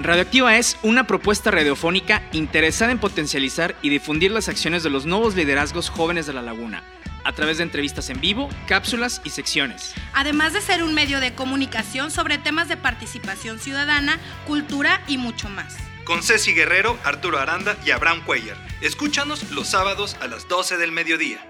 Radioactiva es una propuesta radiofónica interesada en potencializar y difundir las acciones de los nuevos liderazgos jóvenes de la laguna, a través de entrevistas en vivo, cápsulas y secciones. Además de ser un medio de comunicación sobre temas de participación ciudadana, cultura y mucho más. Con Ceci Guerrero, Arturo Aranda y Abraham Cuellar. Escúchanos los sábados a las 12 del mediodía.